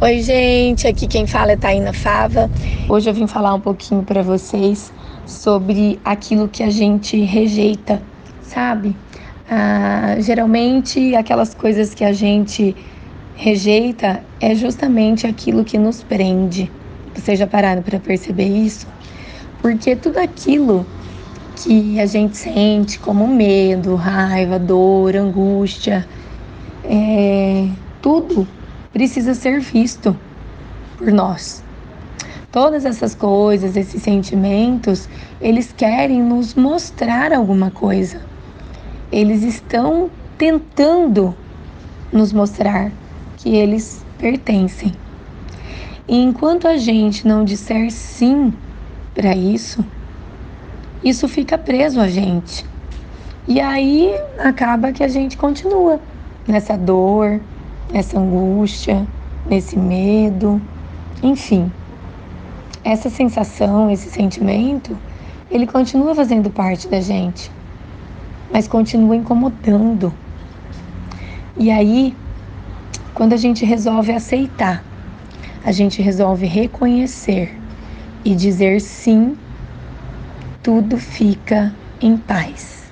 Oi, gente, aqui quem fala é Taina Fava. Hoje eu vim falar um pouquinho para vocês sobre aquilo que a gente rejeita, sabe? Ah, geralmente, aquelas coisas que a gente rejeita é justamente aquilo que nos prende. Vocês já pararam para perceber isso? Porque tudo aquilo que a gente sente como medo, raiva, dor, angústia, é, tudo precisa ser visto por nós. Todas essas coisas, esses sentimentos, eles querem nos mostrar alguma coisa. Eles estão tentando nos mostrar que eles pertencem. E enquanto a gente não disser sim para isso, isso fica preso a gente. E aí acaba que a gente continua nessa dor, nessa angústia, nesse medo, enfim. Essa sensação, esse sentimento, ele continua fazendo parte da gente, mas continua incomodando. E aí, quando a gente resolve aceitar, a gente resolve reconhecer e dizer sim, tudo fica em paz.